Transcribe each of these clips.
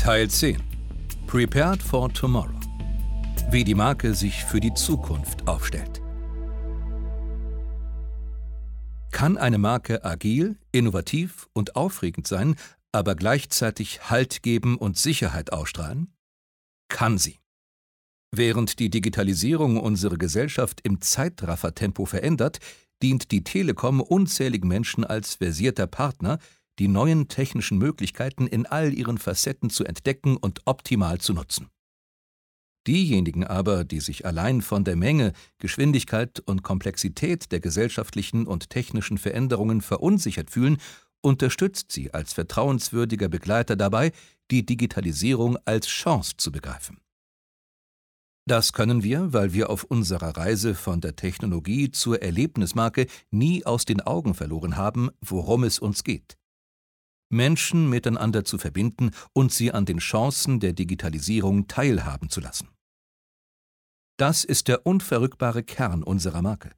Teil 10 Prepared for Tomorrow Wie die Marke sich für die Zukunft aufstellt. Kann eine Marke agil, innovativ und aufregend sein, aber gleichzeitig Halt geben und Sicherheit ausstrahlen? Kann sie. Während die Digitalisierung unsere Gesellschaft im Zeitraffertempo verändert, dient die Telekom unzähligen Menschen als versierter Partner, die neuen technischen Möglichkeiten in all ihren Facetten zu entdecken und optimal zu nutzen. Diejenigen aber, die sich allein von der Menge, Geschwindigkeit und Komplexität der gesellschaftlichen und technischen Veränderungen verunsichert fühlen, unterstützt sie als vertrauenswürdiger Begleiter dabei, die Digitalisierung als Chance zu begreifen. Das können wir, weil wir auf unserer Reise von der Technologie zur Erlebnismarke nie aus den Augen verloren haben, worum es uns geht. Menschen miteinander zu verbinden und sie an den Chancen der Digitalisierung teilhaben zu lassen. Das ist der unverrückbare Kern unserer Marke.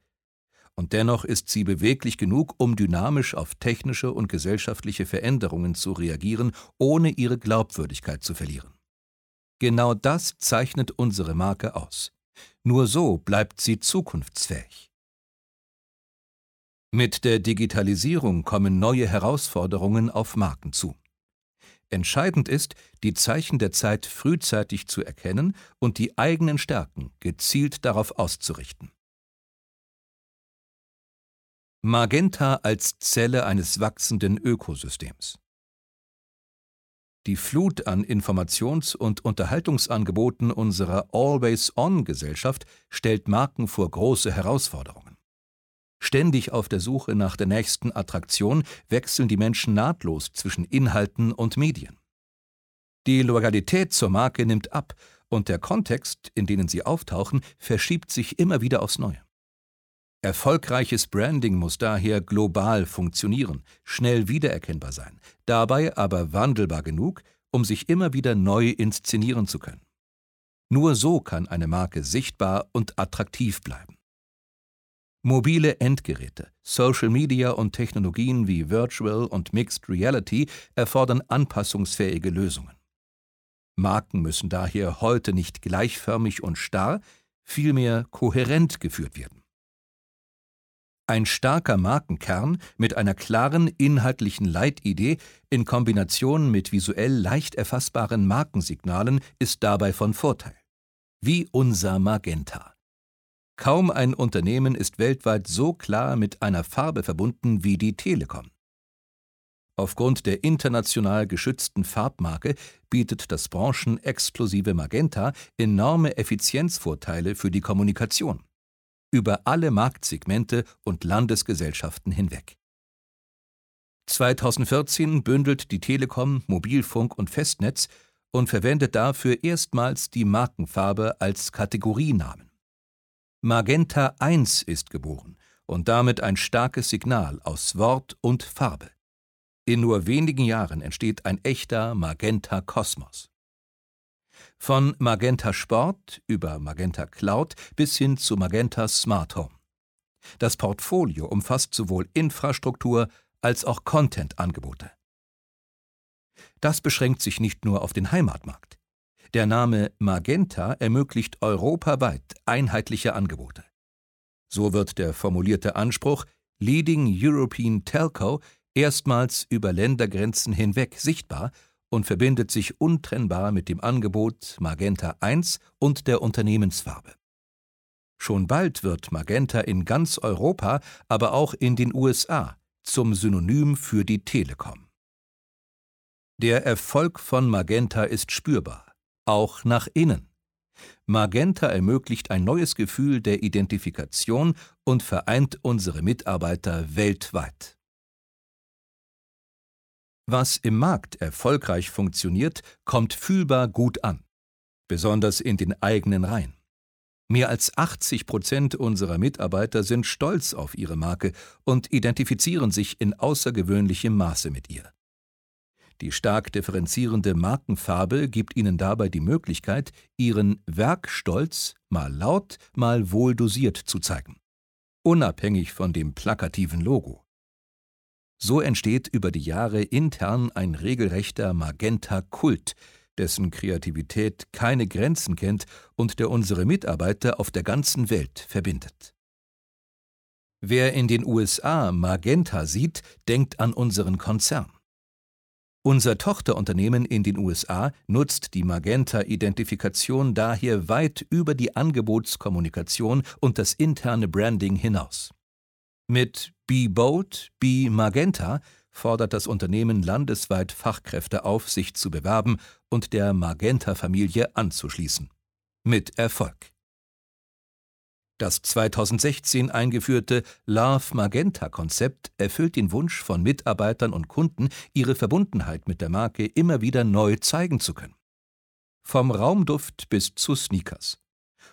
Und dennoch ist sie beweglich genug, um dynamisch auf technische und gesellschaftliche Veränderungen zu reagieren, ohne ihre Glaubwürdigkeit zu verlieren. Genau das zeichnet unsere Marke aus. Nur so bleibt sie zukunftsfähig. Mit der Digitalisierung kommen neue Herausforderungen auf Marken zu. Entscheidend ist, die Zeichen der Zeit frühzeitig zu erkennen und die eigenen Stärken gezielt darauf auszurichten. Magenta als Zelle eines wachsenden Ökosystems. Die Flut an Informations- und Unterhaltungsangeboten unserer Always-On-Gesellschaft stellt Marken vor große Herausforderungen. Ständig auf der Suche nach der nächsten Attraktion wechseln die Menschen nahtlos zwischen Inhalten und Medien. Die Loyalität zur Marke nimmt ab und der Kontext, in denen sie auftauchen, verschiebt sich immer wieder aufs Neue. Erfolgreiches Branding muss daher global funktionieren, schnell wiedererkennbar sein, dabei aber wandelbar genug, um sich immer wieder neu inszenieren zu können. Nur so kann eine Marke sichtbar und attraktiv bleiben. Mobile Endgeräte, Social Media und Technologien wie Virtual und Mixed Reality erfordern anpassungsfähige Lösungen. Marken müssen daher heute nicht gleichförmig und starr, vielmehr kohärent geführt werden. Ein starker Markenkern mit einer klaren inhaltlichen Leitidee in Kombination mit visuell leicht erfassbaren Markensignalen ist dabei von Vorteil. Wie unser Magenta. Kaum ein Unternehmen ist weltweit so klar mit einer Farbe verbunden wie die Telekom. Aufgrund der international geschützten Farbmarke bietet das branchenexklusive Magenta enorme Effizienzvorteile für die Kommunikation über alle Marktsegmente und Landesgesellschaften hinweg. 2014 bündelt die Telekom Mobilfunk und Festnetz und verwendet dafür erstmals die Markenfarbe als Kategorienamen. Magenta 1 ist geboren und damit ein starkes Signal aus Wort und Farbe. In nur wenigen Jahren entsteht ein echter Magenta-Kosmos. Von Magenta Sport über Magenta Cloud bis hin zu Magenta Smart Home. Das Portfolio umfasst sowohl Infrastruktur als auch Content-Angebote. Das beschränkt sich nicht nur auf den Heimatmarkt. Der Name Magenta ermöglicht europaweit einheitliche Angebote. So wird der formulierte Anspruch Leading European Telco erstmals über Ländergrenzen hinweg sichtbar und verbindet sich untrennbar mit dem Angebot Magenta 1 und der Unternehmensfarbe. Schon bald wird Magenta in ganz Europa, aber auch in den USA zum Synonym für die Telekom. Der Erfolg von Magenta ist spürbar, auch nach innen. Magenta ermöglicht ein neues Gefühl der Identifikation und vereint unsere Mitarbeiter weltweit. Was im Markt erfolgreich funktioniert, kommt fühlbar gut an, besonders in den eigenen Reihen. Mehr als 80 Prozent unserer Mitarbeiter sind stolz auf ihre Marke und identifizieren sich in außergewöhnlichem Maße mit ihr. Die stark differenzierende Markenfarbe gibt ihnen dabei die Möglichkeit, ihren Werkstolz mal laut, mal wohl dosiert zu zeigen, unabhängig von dem plakativen Logo. So entsteht über die Jahre intern ein regelrechter Magenta-Kult, dessen Kreativität keine Grenzen kennt und der unsere Mitarbeiter auf der ganzen Welt verbindet. Wer in den USA Magenta sieht, denkt an unseren Konzern. Unser Tochterunternehmen in den USA nutzt die Magenta-Identifikation daher weit über die Angebotskommunikation und das interne Branding hinaus. Mit Be Bold, Be Magenta fordert das Unternehmen landesweit Fachkräfte auf, sich zu bewerben und der Magenta-Familie anzuschließen. Mit Erfolg. Das 2016 eingeführte Love Magenta Konzept erfüllt den Wunsch von Mitarbeitern und Kunden, ihre Verbundenheit mit der Marke immer wieder neu zeigen zu können. Vom Raumduft bis zu Sneakers.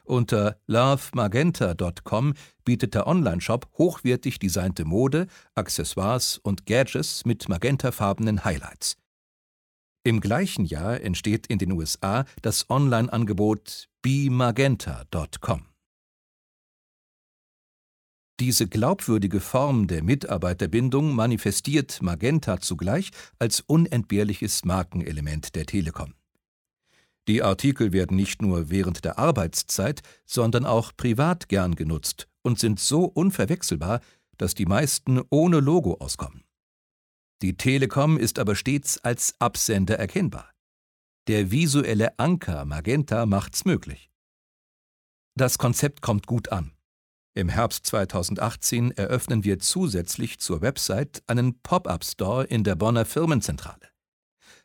Unter lovemagenta.com bietet der Onlineshop hochwertig designte Mode, Accessoires und Gadgets mit magentafarbenen Highlights. Im gleichen Jahr entsteht in den USA das Online-Angebot bemagenta.com. Diese glaubwürdige Form der Mitarbeiterbindung manifestiert Magenta zugleich als unentbehrliches Markenelement der Telekom. Die Artikel werden nicht nur während der Arbeitszeit, sondern auch privat gern genutzt und sind so unverwechselbar, dass die meisten ohne Logo auskommen. Die Telekom ist aber stets als Absender erkennbar. Der visuelle Anker Magenta macht's möglich. Das Konzept kommt gut an. Im Herbst 2018 eröffnen wir zusätzlich zur Website einen Pop-up-Store in der Bonner Firmenzentrale.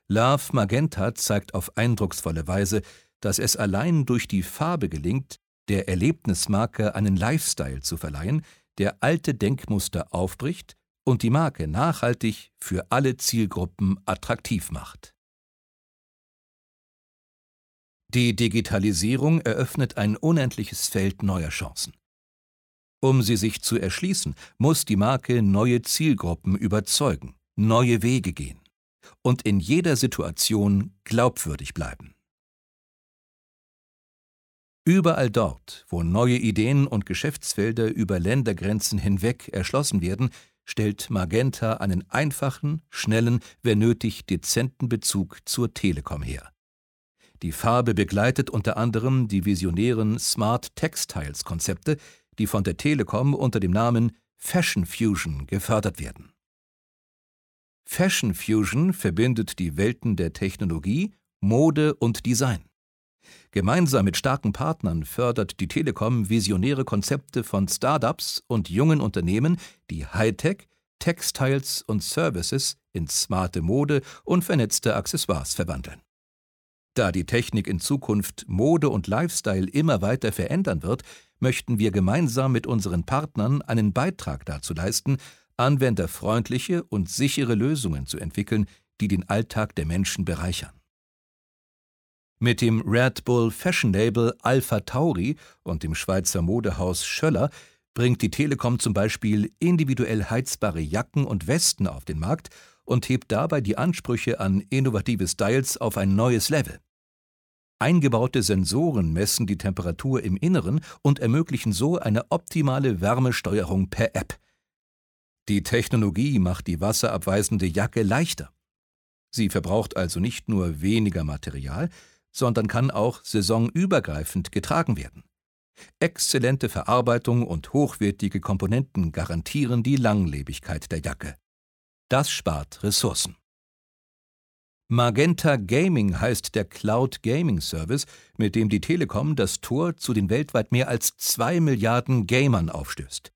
Love Magenta zeigt auf eindrucksvolle Weise, dass es allein durch die Farbe gelingt, der Erlebnismarke einen Lifestyle zu verleihen, der alte Denkmuster aufbricht und die Marke nachhaltig für alle Zielgruppen attraktiv macht. Die Digitalisierung eröffnet ein unendliches Feld neuer Chancen. Um sie sich zu erschließen, muss die Marke neue Zielgruppen überzeugen, neue Wege gehen und in jeder Situation glaubwürdig bleiben. Überall dort, wo neue Ideen und Geschäftsfelder über Ländergrenzen hinweg erschlossen werden, stellt Magenta einen einfachen, schnellen, wenn nötig dezenten Bezug zur Telekom her. Die Farbe begleitet unter anderem die visionären Smart Textiles Konzepte, die von der Telekom unter dem Namen Fashion Fusion gefördert werden. Fashion Fusion verbindet die Welten der Technologie, Mode und Design. Gemeinsam mit starken Partnern fördert die Telekom visionäre Konzepte von Startups und jungen Unternehmen, die Hightech, Textiles und Services in smarte Mode und vernetzte Accessoires verwandeln. Da die Technik in Zukunft Mode und Lifestyle immer weiter verändern wird, möchten wir gemeinsam mit unseren Partnern einen Beitrag dazu leisten, anwenderfreundliche und sichere Lösungen zu entwickeln, die den Alltag der Menschen bereichern. Mit dem Red Bull Fashion Label Alpha Tauri und dem Schweizer Modehaus Schöller bringt die Telekom zum Beispiel individuell heizbare Jacken und Westen auf den Markt und hebt dabei die Ansprüche an innovative Styles auf ein neues Level. Eingebaute Sensoren messen die Temperatur im Inneren und ermöglichen so eine optimale Wärmesteuerung per App. Die Technologie macht die wasserabweisende Jacke leichter. Sie verbraucht also nicht nur weniger Material, sondern kann auch saisonübergreifend getragen werden. Exzellente Verarbeitung und hochwertige Komponenten garantieren die Langlebigkeit der Jacke. Das spart Ressourcen. Magenta Gaming heißt der Cloud Gaming Service, mit dem die Telekom das Tor zu den weltweit mehr als zwei Milliarden Gamern aufstößt.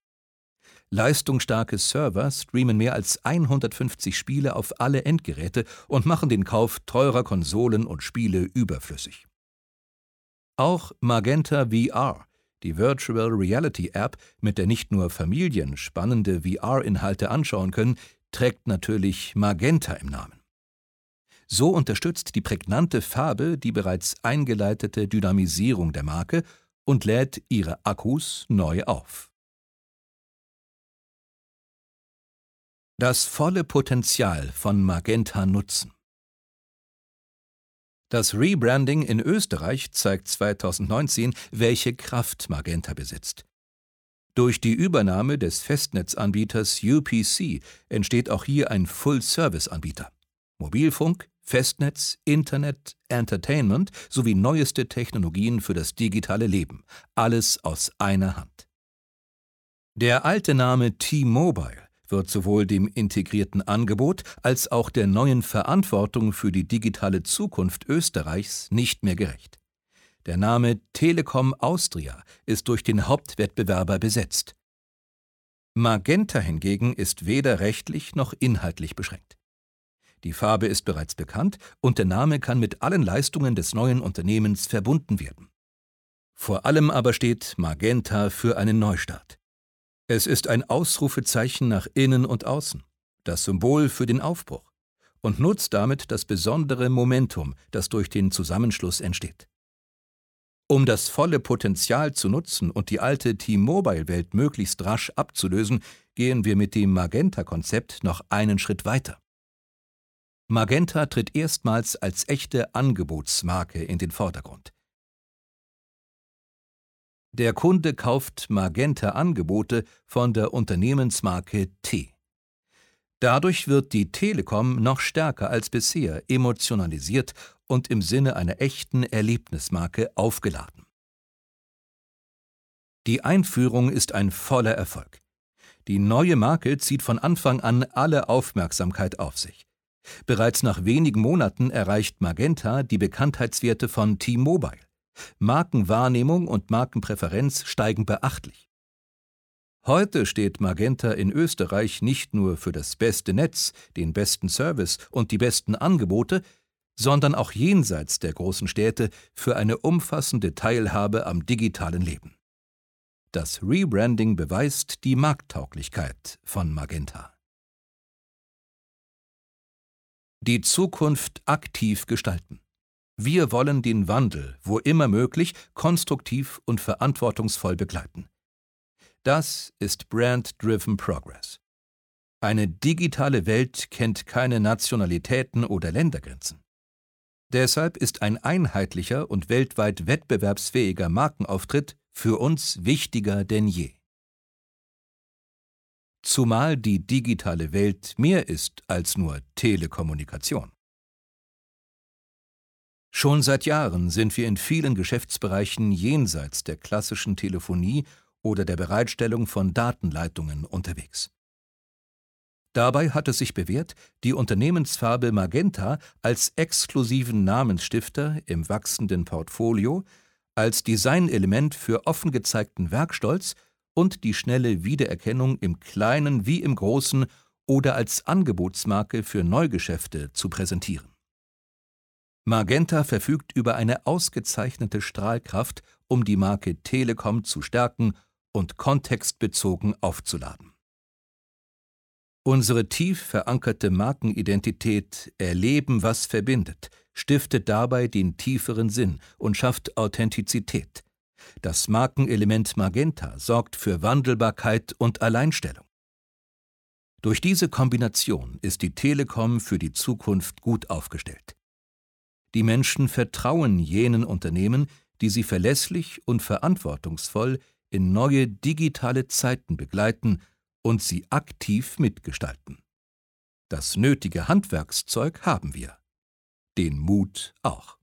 Leistungsstarke Server streamen mehr als 150 Spiele auf alle Endgeräte und machen den Kauf teurer Konsolen und Spiele überflüssig. Auch Magenta VR, die Virtual Reality App, mit der nicht nur Familien spannende VR-Inhalte anschauen können, trägt natürlich Magenta im Namen. So unterstützt die prägnante Farbe die bereits eingeleitete Dynamisierung der Marke und lädt ihre Akkus neu auf. Das volle Potenzial von Magenta nutzen. Das Rebranding in Österreich zeigt 2019, welche Kraft Magenta besitzt. Durch die Übernahme des Festnetzanbieters UPC entsteht auch hier ein Full-Service-Anbieter. Mobilfunk, Festnetz, Internet, Entertainment sowie neueste Technologien für das digitale Leben. Alles aus einer Hand. Der alte Name T-Mobile wird sowohl dem integrierten Angebot als auch der neuen Verantwortung für die digitale Zukunft Österreichs nicht mehr gerecht. Der Name Telekom Austria ist durch den Hauptwettbewerber besetzt. Magenta hingegen ist weder rechtlich noch inhaltlich beschränkt. Die Farbe ist bereits bekannt und der Name kann mit allen Leistungen des neuen Unternehmens verbunden werden. Vor allem aber steht Magenta für einen Neustart. Es ist ein Ausrufezeichen nach innen und außen, das Symbol für den Aufbruch und nutzt damit das besondere Momentum, das durch den Zusammenschluss entsteht. Um das volle Potenzial zu nutzen und die alte T-Mobile-Welt möglichst rasch abzulösen, gehen wir mit dem Magenta-Konzept noch einen Schritt weiter. Magenta tritt erstmals als echte Angebotsmarke in den Vordergrund. Der Kunde kauft Magenta-Angebote von der Unternehmensmarke T. Dadurch wird die Telekom noch stärker als bisher emotionalisiert und im Sinne einer echten Erlebnismarke aufgeladen. Die Einführung ist ein voller Erfolg. Die neue Marke zieht von Anfang an alle Aufmerksamkeit auf sich. Bereits nach wenigen Monaten erreicht Magenta die Bekanntheitswerte von T-Mobile. Markenwahrnehmung und Markenpräferenz steigen beachtlich. Heute steht Magenta in Österreich nicht nur für das beste Netz, den besten Service und die besten Angebote, sondern auch jenseits der großen Städte für eine umfassende Teilhabe am digitalen Leben. Das Rebranding beweist die Markttauglichkeit von Magenta. Die Zukunft aktiv gestalten. Wir wollen den Wandel, wo immer möglich, konstruktiv und verantwortungsvoll begleiten. Das ist Brand-Driven Progress. Eine digitale Welt kennt keine Nationalitäten oder Ländergrenzen. Deshalb ist ein einheitlicher und weltweit wettbewerbsfähiger Markenauftritt für uns wichtiger denn je. Zumal die digitale Welt mehr ist als nur Telekommunikation. Schon seit Jahren sind wir in vielen Geschäftsbereichen jenseits der klassischen Telefonie oder der Bereitstellung von Datenleitungen unterwegs. Dabei hat es sich bewährt, die Unternehmensfarbe Magenta als exklusiven Namensstifter im wachsenden Portfolio, als Designelement für offen gezeigten Werkstolz und die schnelle Wiedererkennung im Kleinen wie im Großen oder als Angebotsmarke für Neugeschäfte zu präsentieren. Magenta verfügt über eine ausgezeichnete Strahlkraft, um die Marke Telekom zu stärken und kontextbezogen aufzuladen. Unsere tief verankerte Markenidentität Erleben, was verbindet, stiftet dabei den tieferen Sinn und schafft Authentizität. Das Markenelement Magenta sorgt für Wandelbarkeit und Alleinstellung. Durch diese Kombination ist die Telekom für die Zukunft gut aufgestellt. Die Menschen vertrauen jenen Unternehmen, die sie verlässlich und verantwortungsvoll in neue digitale Zeiten begleiten und sie aktiv mitgestalten. Das nötige Handwerkszeug haben wir. Den Mut auch.